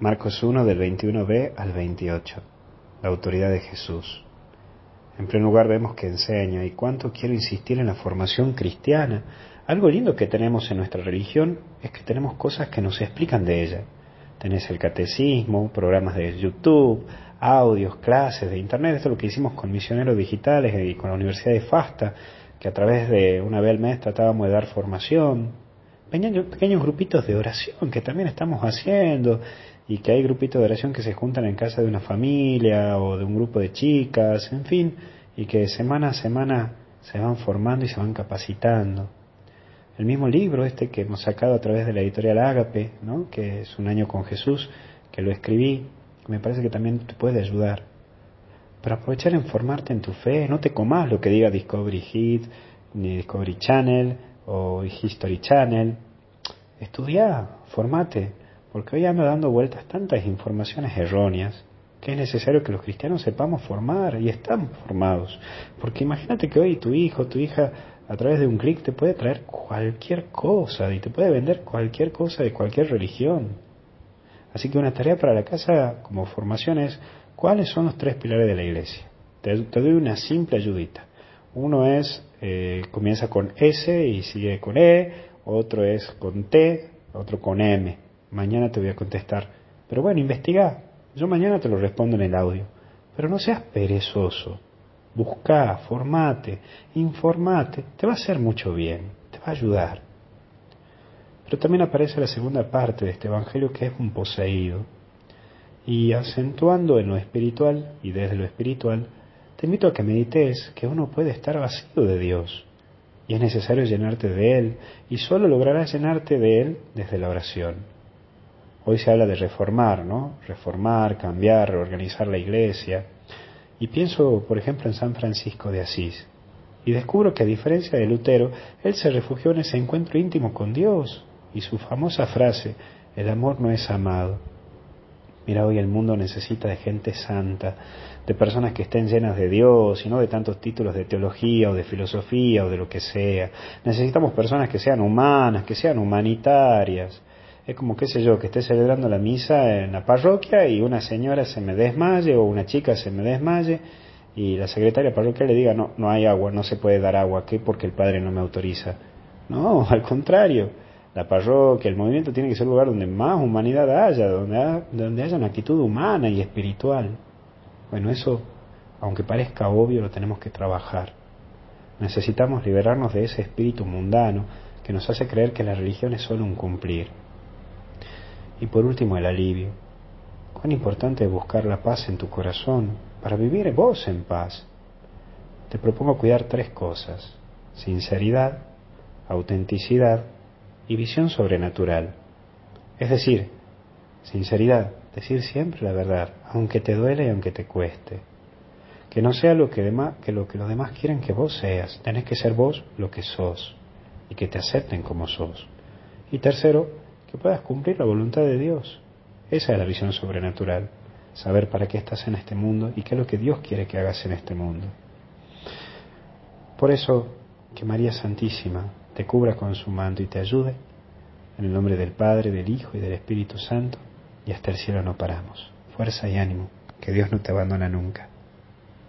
Marcos 1 del 21b al 28. La autoridad de Jesús. En primer lugar vemos que enseña y cuánto quiero insistir en la formación cristiana. Algo lindo que tenemos en nuestra religión es que tenemos cosas que nos explican de ella. Tenés el catecismo, programas de YouTube, audios, clases de internet. Esto es lo que hicimos con misioneros digitales y con la Universidad de Fasta, que a través de una vez al mes tratábamos de dar formación. Pequeños, pequeños grupitos de oración que también estamos haciendo y que hay grupitos de oración que se juntan en casa de una familia o de un grupo de chicas, en fin, y que semana a semana se van formando y se van capacitando. El mismo libro este que hemos sacado a través de la editorial Ágape, ¿no? que es un año con Jesús, que lo escribí, me parece que también te puede ayudar. Para aprovechar en formarte en tu fe, no te comas lo que diga Discovery Hit, ni Discovery Channel o History Channel. Estudia, formate porque hoy anda dando vueltas tantas informaciones erróneas que es necesario que los cristianos sepamos formar y estamos formados. Porque imagínate que hoy tu hijo, tu hija, a través de un clic te puede traer cualquier cosa y te puede vender cualquier cosa de cualquier religión. Así que una tarea para la casa como formación es cuáles son los tres pilares de la iglesia. Te, doy una simple ayudita. Uno es, eh, comienza con S y sigue con E, otro es con T, otro con M. Mañana te voy a contestar. Pero bueno, investiga. Yo mañana te lo respondo en el audio. Pero no seas perezoso. Busca, formate, informate. Te va a hacer mucho bien. Te va a ayudar. Pero también aparece la segunda parte de este Evangelio que es un poseído. Y acentuando en lo espiritual y desde lo espiritual, te invito a que medites que uno puede estar vacío de Dios. Y es necesario llenarte de Él. Y solo lograrás llenarte de Él desde la oración. Hoy se habla de reformar, ¿no? Reformar, cambiar, reorganizar la iglesia. Y pienso, por ejemplo, en San Francisco de Asís. Y descubro que a diferencia de Lutero, él se refugió en ese encuentro íntimo con Dios. Y su famosa frase, el amor no es amado. Mira, hoy el mundo necesita de gente santa, de personas que estén llenas de Dios y no de tantos títulos de teología o de filosofía o de lo que sea. Necesitamos personas que sean humanas, que sean humanitarias, es como, qué sé yo, que esté celebrando la misa en la parroquia y una señora se me desmaye o una chica se me desmaye y la secretaria parroquial le diga, no, no hay agua, no se puede dar agua, ¿qué? Porque el padre no me autoriza. No, al contrario, la parroquia, el movimiento tiene que ser un lugar donde más humanidad haya, donde, donde haya una actitud humana y espiritual. Bueno, eso, aunque parezca obvio, lo tenemos que trabajar. Necesitamos liberarnos de ese espíritu mundano que nos hace creer que la religión es solo un cumplir. Y por último, el alivio. Cuán importante es buscar la paz en tu corazón para vivir vos en paz. Te propongo cuidar tres cosas. Sinceridad, autenticidad y visión sobrenatural. Es decir, sinceridad, decir siempre la verdad, aunque te duele y aunque te cueste. Que no sea lo que, demás, que lo que los demás quieren que vos seas, tenés que ser vos lo que sos y que te acepten como sos. Y tercero, que puedas cumplir la voluntad de Dios. Esa es la visión sobrenatural, saber para qué estás en este mundo y qué es lo que Dios quiere que hagas en este mundo. Por eso, que María Santísima te cubra con su manto y te ayude, en el nombre del Padre, del Hijo y del Espíritu Santo, y hasta el cielo no paramos. Fuerza y ánimo, que Dios no te abandona nunca.